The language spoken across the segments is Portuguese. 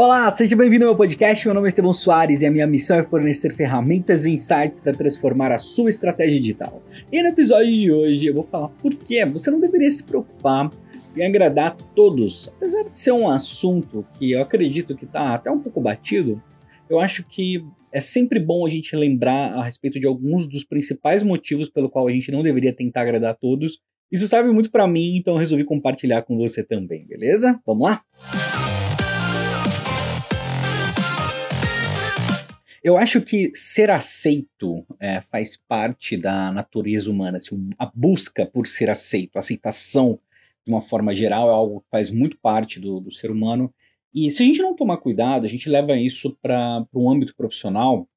Olá, seja bem-vindo ao meu podcast. Meu nome é Estevão Soares e a minha missão é fornecer ferramentas e insights para transformar a sua estratégia digital. E no episódio de hoje eu vou falar por que você não deveria se preocupar em agradar a todos. Apesar de ser um assunto que eu acredito que está até um pouco batido, eu acho que é sempre bom a gente lembrar a respeito de alguns dos principais motivos pelo qual a gente não deveria tentar agradar a todos. Isso serve muito para mim, então resolvi compartilhar com você também, beleza? Vamos lá? Eu acho que ser aceito é, faz parte da natureza humana. Assim, a busca por ser aceito, a aceitação de uma forma geral, é algo que faz muito parte do, do ser humano. E se a gente não tomar cuidado, a gente leva isso para um âmbito profissional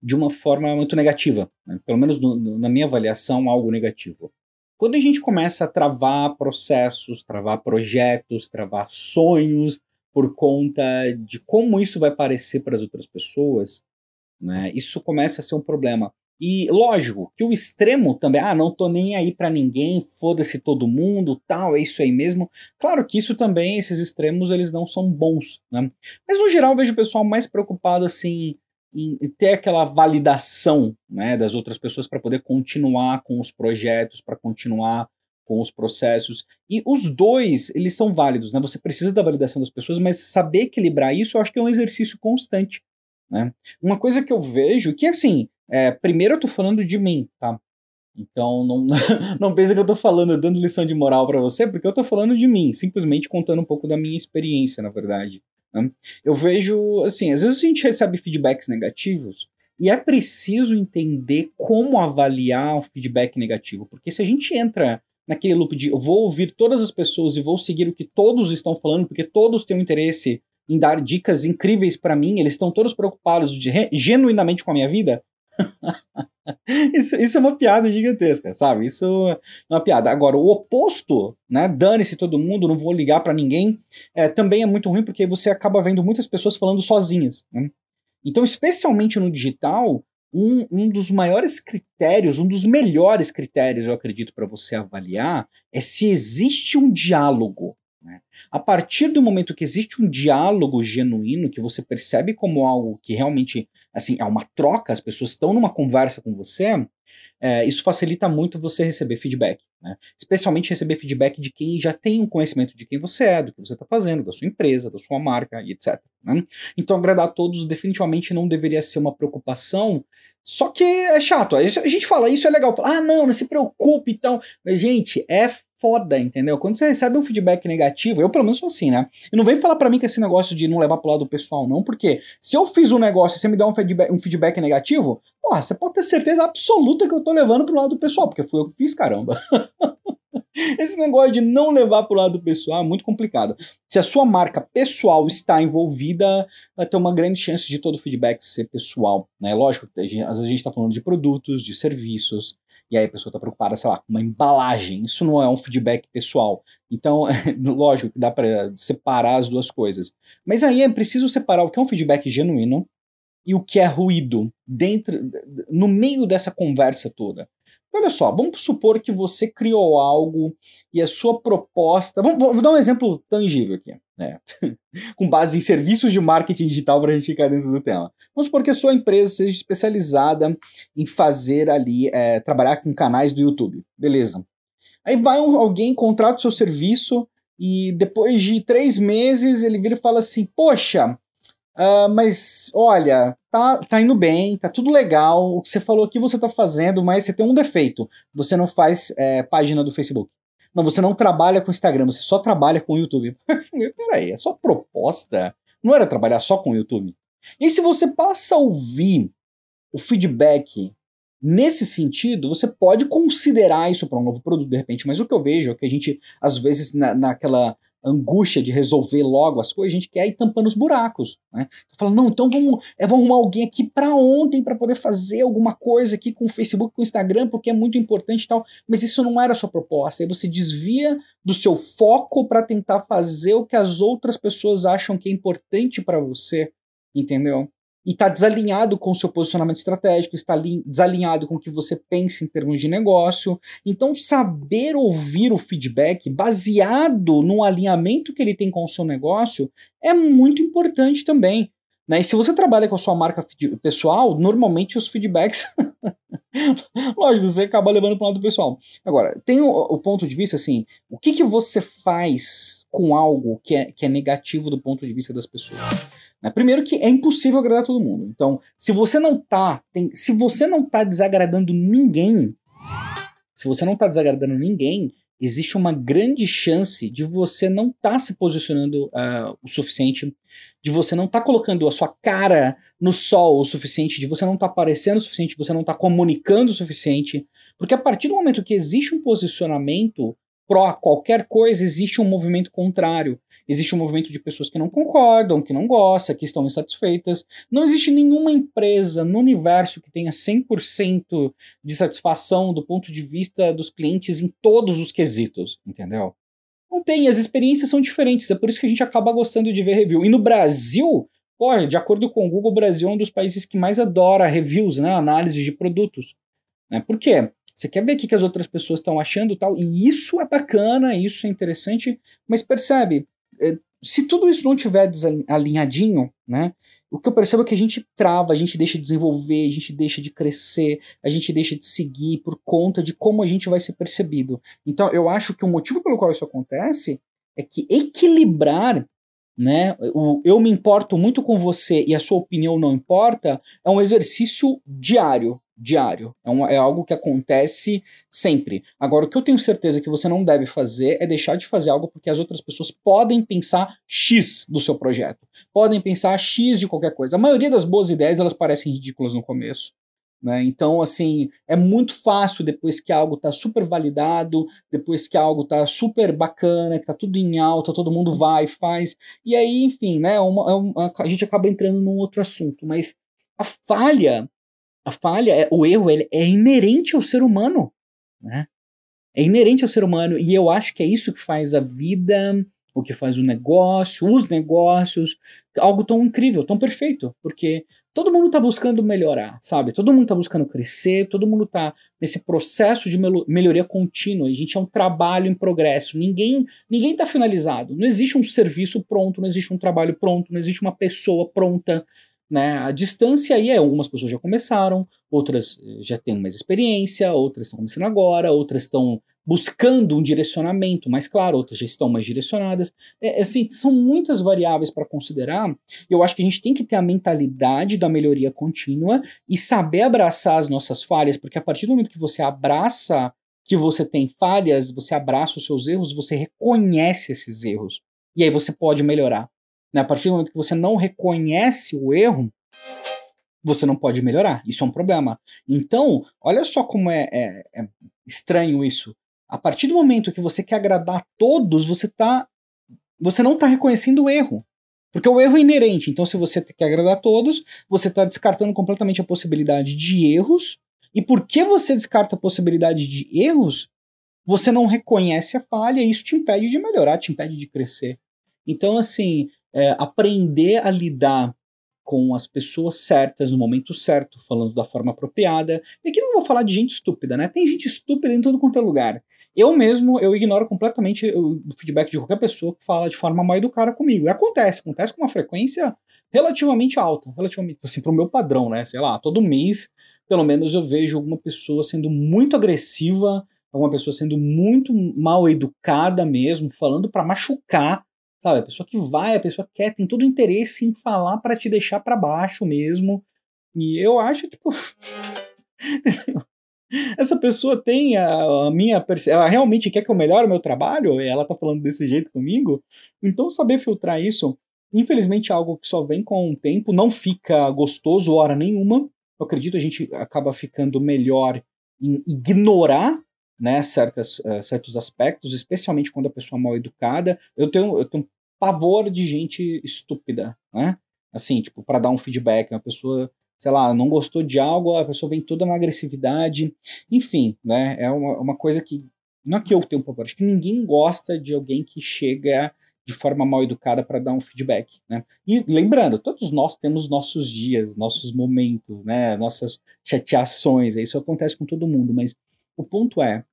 de uma forma muito negativa. Né? Pelo menos no, no, na minha avaliação, algo negativo. Quando a gente começa a travar processos, travar projetos, travar sonhos por conta de como isso vai parecer para as outras pessoas, né, isso começa a ser um problema. E lógico que o extremo também, ah, não tô nem aí para ninguém, foda-se todo mundo, tal, é isso aí mesmo. Claro que isso também, esses extremos, eles não são bons, né? Mas no geral eu vejo o pessoal mais preocupado assim em ter aquela validação, né, das outras pessoas para poder continuar com os projetos, para continuar com os processos. E os dois, eles são válidos, né? Você precisa da validação das pessoas, mas saber equilibrar isso, eu acho que é um exercício constante. Né? Uma coisa que eu vejo, que assim, é, primeiro eu tô falando de mim, tá? Então não, não pense que eu tô falando, dando lição de moral para você, porque eu tô falando de mim, simplesmente contando um pouco da minha experiência, na verdade. Né? Eu vejo, assim, às vezes a gente recebe feedbacks negativos e é preciso entender como avaliar o feedback negativo, porque se a gente entra naquele loop de eu vou ouvir todas as pessoas e vou seguir o que todos estão falando, porque todos têm um interesse em dar dicas incríveis para mim, eles estão todos preocupados de, genuinamente com a minha vida. isso, isso é uma piada gigantesca, sabe? Isso é uma piada. Agora, o oposto, né? Dane-se todo mundo, não vou ligar para ninguém, é, também é muito ruim porque você acaba vendo muitas pessoas falando sozinhas. Né? Então, especialmente no digital, um, um dos maiores critérios, um dos melhores critérios, eu acredito, para você avaliar é se existe um diálogo né? A partir do momento que existe um diálogo genuíno, que você percebe como algo que realmente assim é uma troca, as pessoas estão numa conversa com você, é, isso facilita muito você receber feedback. Né? Especialmente receber feedback de quem já tem um conhecimento de quem você é, do que você está fazendo, da sua empresa, da sua marca e etc. Né? Então, agradar a todos definitivamente não deveria ser uma preocupação. Só que é chato. A gente fala isso, é legal. Ah, não, não se preocupe então. Mas, gente, é foda, entendeu? Quando você recebe um feedback negativo, eu pelo menos sou assim, né? E não vem falar para mim que esse negócio de não levar pro lado pessoal, não, porque se eu fiz um negócio e você me dá um feedback, um feedback negativo, porra, você pode ter certeza absoluta que eu tô levando pro lado pessoal, porque fui eu que fiz, caramba. Esse negócio de não levar pro lado pessoal é muito complicado. Se a sua marca pessoal está envolvida, vai ter uma grande chance de todo o feedback ser pessoal. Né? Lógico, às vezes a gente está falando de produtos, de serviços, e aí a pessoa está preocupada, sei lá, com uma embalagem. Isso não é um feedback pessoal. Então, lógico que dá para separar as duas coisas. Mas aí é preciso separar o que é um feedback genuíno e o que é ruído dentro, no meio dessa conversa toda. Olha só, vamos supor que você criou algo e a sua proposta. Vamos, vou dar um exemplo tangível aqui, né? com base em serviços de marketing digital para a gente ficar dentro do tema. Vamos supor que a sua empresa seja especializada em fazer ali, é, trabalhar com canais do YouTube. Beleza. Aí vai um, alguém, contrata o seu serviço e depois de três meses ele vira e fala assim: Poxa, Uh, mas olha, tá, tá indo bem, tá tudo legal. O que você falou aqui você tá fazendo, mas você tem um defeito. Você não faz é, página do Facebook. Não, você não trabalha com Instagram, você só trabalha com YouTube. Peraí, é só proposta. Não era trabalhar só com o YouTube. E se você passa a ouvir o feedback nesse sentido, você pode considerar isso para um novo produto de repente. Mas o que eu vejo é que a gente, às vezes, na, naquela angústia de resolver logo as coisas, a gente quer ir tampando os buracos. Né? Então, fala, não, então vamos, é, vamos arrumar alguém aqui para ontem para poder fazer alguma coisa aqui com o Facebook, com o Instagram, porque é muito importante e tal. Mas isso não era a sua proposta. Aí você desvia do seu foco para tentar fazer o que as outras pessoas acham que é importante para você, entendeu? E está desalinhado com o seu posicionamento estratégico, está desalinhado com o que você pensa em termos de negócio. Então, saber ouvir o feedback baseado no alinhamento que ele tem com o seu negócio é muito importante também. Né? E se você trabalha com a sua marca pessoal, normalmente os feedbacks. Lógico, você acaba levando para o lado pessoal. Agora, tem o, o, ponto de vista assim: o que, que você faz com algo que é, que é negativo do ponto de vista das pessoas? Né? Primeiro que é impossível agradar todo mundo. Então, se você não tá, tem, se você não tá desagradando ninguém, se você não tá desagradando ninguém, existe uma grande chance de você não estar tá se posicionando uh, o suficiente, de você não estar tá colocando a sua cara no sol o suficiente, de você não estar tá aparecendo o suficiente, você não estar tá comunicando o suficiente. Porque a partir do momento que existe um posicionamento pró qualquer coisa, existe um movimento contrário. Existe um movimento de pessoas que não concordam, que não gostam, que estão insatisfeitas. Não existe nenhuma empresa no universo que tenha 100% de satisfação do ponto de vista dos clientes em todos os quesitos, entendeu? Não tem, as experiências são diferentes, é por isso que a gente acaba gostando de ver review. E no Brasil, pô, de acordo com o Google, o Brasil é um dos países que mais adora reviews, né, análise de produtos. Né? Por quê? Você quer ver o que as outras pessoas estão achando tal, e isso é bacana, isso é interessante, mas percebe, é, se tudo isso não tiver alinhadinho, né? O que eu percebo é que a gente trava, a gente deixa de desenvolver, a gente deixa de crescer, a gente deixa de seguir por conta de como a gente vai ser percebido. Então, eu acho que o motivo pelo qual isso acontece é que equilibrar, né, o eu me importo muito com você e a sua opinião não importa, é um exercício diário, diário. É, um, é, algo que acontece sempre. Agora, o que eu tenho certeza que você não deve fazer é deixar de fazer algo porque as outras pessoas podem pensar X do seu projeto. Podem pensar X de qualquer coisa. A maioria das boas ideias, elas parecem ridículas no começo. Né? Então, assim, é muito fácil depois que algo está super validado, depois que algo está super bacana, que está tudo em alta, todo mundo vai, faz. E aí, enfim, né, é uma, é uma, a gente acaba entrando num outro assunto. Mas a falha a falha, é, o erro, ele é inerente ao ser humano, né? É inerente ao ser humano e eu acho que é isso que faz a vida, o que faz o negócio, os negócios, algo tão incrível, tão perfeito, porque todo mundo está buscando melhorar, sabe? Todo mundo está buscando crescer, todo mundo está nesse processo de melhoria contínua. A gente é um trabalho em progresso. Ninguém ninguém está finalizado. Não existe um serviço pronto, não existe um trabalho pronto, não existe uma pessoa pronta. Né? A distância aí é algumas pessoas já começaram, outras eh, já têm mais experiência, outras estão começando agora, outras estão buscando um direcionamento mais claro, outras já estão mais direcionadas. É, é assim, são muitas variáveis para considerar. Eu acho que a gente tem que ter a mentalidade da melhoria contínua e saber abraçar as nossas falhas, porque a partir do momento que você abraça que você tem falhas, você abraça os seus erros, você reconhece esses erros. E aí você pode melhorar. Né? A partir do momento que você não reconhece o erro, você não pode melhorar. Isso é um problema. Então, olha só como é, é, é estranho isso. A partir do momento que você quer agradar todos, você tá, você não está reconhecendo o erro. Porque o erro é inerente. Então, se você quer agradar a todos, você está descartando completamente a possibilidade de erros. E porque você descarta a possibilidade de erros, você não reconhece a falha e isso te impede de melhorar, te impede de crescer. Então, assim, é, aprender a lidar com as pessoas certas no momento certo, falando da forma apropriada. E aqui não vou falar de gente estúpida, né? Tem gente estúpida em todo quanto é lugar. Eu mesmo, eu ignoro completamente o feedback de qualquer pessoa que fala de forma mal educada comigo. E acontece, acontece com uma frequência relativamente alta, relativamente, assim, pro meu padrão, né? Sei lá, todo mês, pelo menos eu vejo alguma pessoa sendo muito agressiva, alguma pessoa sendo muito mal educada mesmo, falando para machucar Sabe, a pessoa que vai, a pessoa quer, tem todo o interesse em falar para te deixar para baixo mesmo. E eu acho, tipo. Essa pessoa tem a, a minha. Ela realmente quer que eu melhore o meu trabalho? Ela tá falando desse jeito comigo? Então, saber filtrar isso, infelizmente, é algo que só vem com o tempo, não fica gostoso hora nenhuma. Eu acredito a gente acaba ficando melhor em ignorar né, certas, uh, certos aspectos, especialmente quando a pessoa é mal educada. Eu tenho, eu tenho pavor de gente estúpida, né? Assim, tipo, para dar um feedback, uma pessoa, sei lá, não gostou de algo, a pessoa vem toda na agressividade. Enfim, né? É uma, uma coisa que. Não é que eu tenho pavor, acho que ninguém gosta de alguém que chega de forma mal educada para dar um feedback, né? E lembrando, todos nós temos nossos dias, nossos momentos, né? Nossas chateações, isso acontece com todo mundo, mas o ponto é,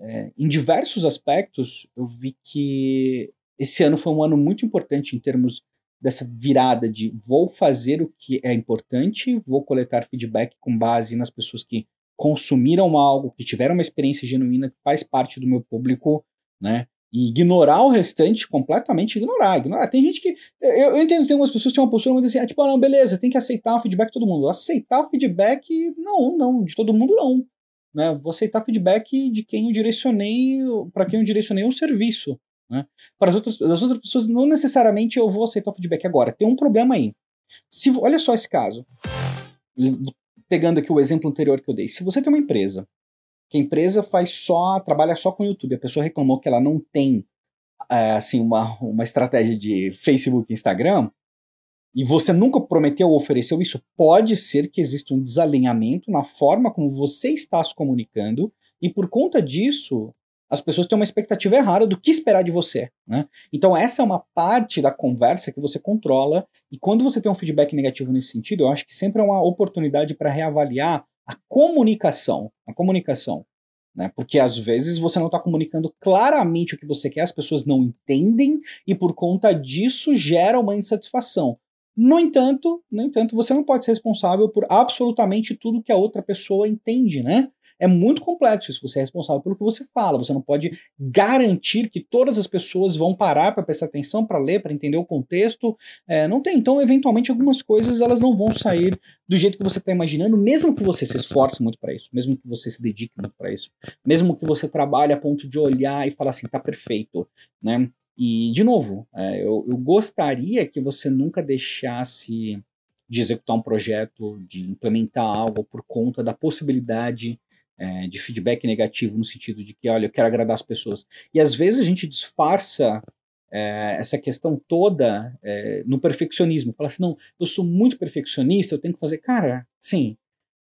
é, em diversos aspectos, eu vi que esse ano foi um ano muito importante em termos dessa virada de vou fazer o que é importante, vou coletar feedback com base nas pessoas que consumiram algo, que tiveram uma experiência genuína, que faz parte do meu público, né? E ignorar o restante, completamente ignorar. ignorar. Tem gente que. Eu, eu entendo que tem algumas pessoas que têm uma postura muito assim, ah, tipo, ah, não, beleza, tem que aceitar o feedback de todo mundo. Aceitar o feedback, não, não, de todo mundo não. Né? Vou aceitar feedback de quem eu direcionei, para quem eu direcionei um serviço. Né? Para as outras, as outras pessoas, não necessariamente eu vou aceitar o feedback agora. Tem um problema aí. Se, olha só esse caso. Pegando aqui o exemplo anterior que eu dei. Se você tem uma empresa, que a empresa faz só, trabalha só com o YouTube, a pessoa reclamou que ela não tem é, assim uma, uma estratégia de Facebook e Instagram, e você nunca prometeu ou ofereceu isso, pode ser que exista um desalinhamento na forma como você está se comunicando, e por conta disso, as pessoas têm uma expectativa errada do que esperar de você. Né? Então, essa é uma parte da conversa que você controla, e quando você tem um feedback negativo nesse sentido, eu acho que sempre é uma oportunidade para reavaliar a comunicação. A comunicação. Né? Porque às vezes você não está comunicando claramente o que você quer, as pessoas não entendem, e por conta disso gera uma insatisfação. No entanto, no entanto, você não pode ser responsável por absolutamente tudo que a outra pessoa entende, né? É muito complexo isso. Você é responsável pelo que você fala. Você não pode garantir que todas as pessoas vão parar para prestar atenção, para ler, para entender o contexto. É, não tem. Então, eventualmente, algumas coisas elas não vão sair do jeito que você está imaginando, mesmo que você se esforce muito para isso, mesmo que você se dedique muito para isso, mesmo que você trabalhe a ponto de olhar e falar assim, tá perfeito, né? E, de novo, é, eu, eu gostaria que você nunca deixasse de executar um projeto, de implementar algo por conta da possibilidade é, de feedback negativo, no sentido de que, olha, eu quero agradar as pessoas. E às vezes a gente disfarça é, essa questão toda é, no perfeccionismo. Fala assim, não, eu sou muito perfeccionista, eu tenho que fazer. Cara, sim.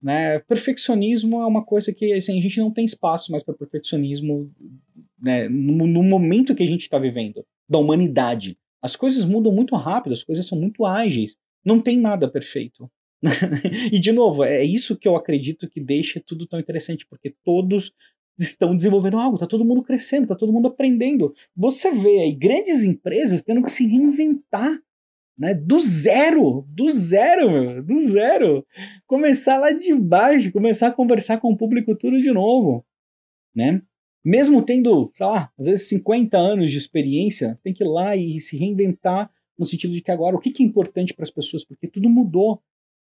Né, perfeccionismo é uma coisa que assim, a gente não tem espaço mais para perfeccionismo né, no, no momento que a gente está vivendo, da humanidade. As coisas mudam muito rápido, as coisas são muito ágeis. Não tem nada perfeito. e de novo, é isso que eu acredito que deixa tudo tão interessante, porque todos estão desenvolvendo algo, tá todo mundo crescendo, tá todo mundo aprendendo. Você vê aí grandes empresas tendo que se reinventar, né? Do zero, do zero, meu, do zero. Começar lá de baixo, começar a conversar com o público tudo de novo, né? Mesmo tendo, sei lá, às vezes 50 anos de experiência, tem que ir lá e se reinventar no sentido de que agora o que é importante para as pessoas, porque tudo mudou.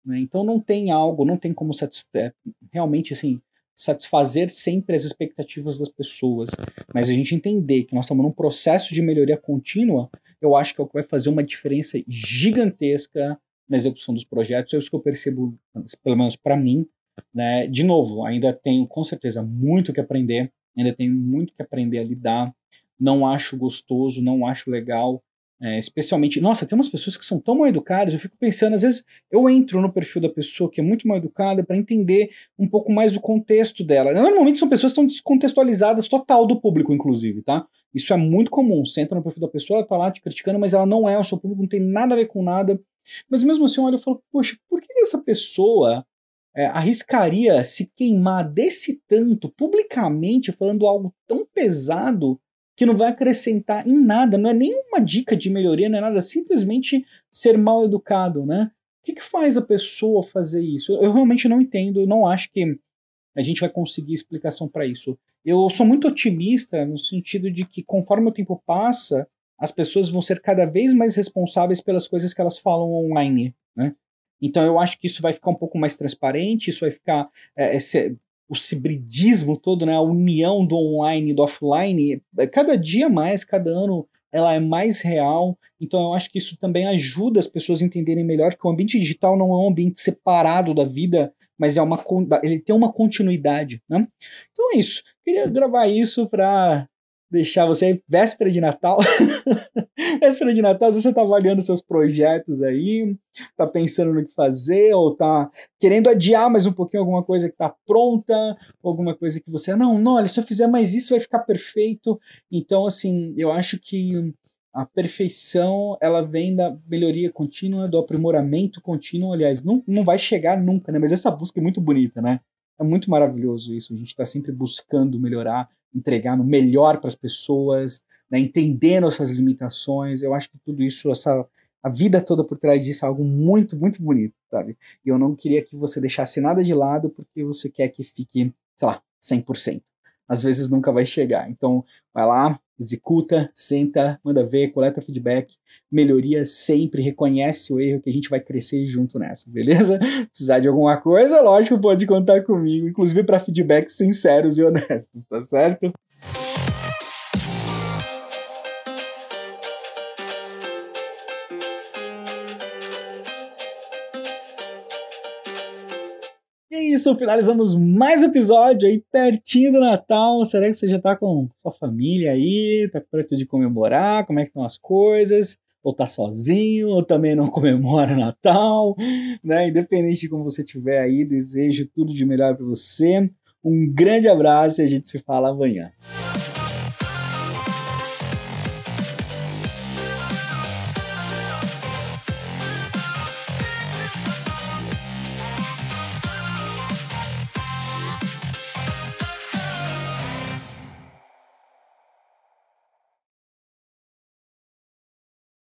Né? Então não tem algo, não tem como satisfazer, realmente assim, satisfazer sempre as expectativas das pessoas, mas a gente entender que nós estamos num processo de melhoria contínua, eu acho que é o que vai fazer uma diferença gigantesca na execução dos projetos. É isso que eu percebo, pelo menos para mim. Né? De novo, ainda tenho com certeza muito que aprender, ainda tenho muito que aprender a lidar. Não acho gostoso, não acho legal, é, especialmente, nossa, tem umas pessoas que são tão mal educadas, eu fico pensando, às vezes eu entro no perfil da pessoa que é muito mal educada para entender um pouco mais o contexto dela. Normalmente são pessoas que estão descontextualizadas total do público, inclusive, tá? Isso é muito comum. Você entra no perfil da pessoa, ela tá lá te criticando, mas ela não é o seu público, não tem nada a ver com nada. Mas mesmo assim, olha, eu falo, poxa, por que essa pessoa é, arriscaria se queimar desse tanto publicamente, falando algo tão pesado que não vai acrescentar em nada, não é nenhuma dica de melhoria, não é nada, simplesmente ser mal educado, né? O que, que faz a pessoa fazer isso? Eu, eu realmente não entendo, eu não acho que a gente vai conseguir explicação para isso. Eu sou muito otimista no sentido de que conforme o tempo passa, as pessoas vão ser cada vez mais responsáveis pelas coisas que elas falam online, né? Então eu acho que isso vai ficar um pouco mais transparente, isso vai ficar é, o cibridismo todo, né, a união do online e do offline, é, cada dia mais, cada ano, ela é mais real. Então eu acho que isso também ajuda as pessoas a entenderem melhor que o ambiente digital não é um ambiente separado da vida, mas é uma ele tem uma continuidade, né? Então é isso. Queria gravar isso para deixar você véspera de Natal. véspera de Natal, você está avaliando seus projetos aí, está pensando no que fazer, ou está querendo adiar mais um pouquinho alguma coisa que está pronta, alguma coisa que você, não, não, olha, se eu fizer mais isso vai ficar perfeito. Então, assim, eu acho que a perfeição ela vem da melhoria contínua, do aprimoramento contínuo, aliás, não, não vai chegar nunca, né? Mas essa busca é muito bonita, né? É muito maravilhoso isso. A gente está sempre buscando melhorar, entregar no melhor para as pessoas, né? entender nossas limitações. Eu acho que tudo isso, essa a vida toda por trás disso é algo muito, muito bonito, sabe? E eu não queria que você deixasse nada de lado porque você quer que fique, sei lá, 100%. Às vezes nunca vai chegar. Então, vai lá, executa, senta, manda ver, coleta feedback, melhoria sempre, reconhece o erro que a gente vai crescer junto nessa, beleza? Precisar de alguma coisa, lógico, pode contar comigo, inclusive para feedbacks sinceros e honestos, tá certo? Isso, finalizamos mais episódio aí pertinho do Natal. Será que você já tá com sua família aí? Tá perto de comemorar? Como é que estão as coisas? Ou tá sozinho, ou também não comemora Natal, né? Independente de como você estiver aí, desejo tudo de melhor para você. Um grande abraço e a gente se fala amanhã.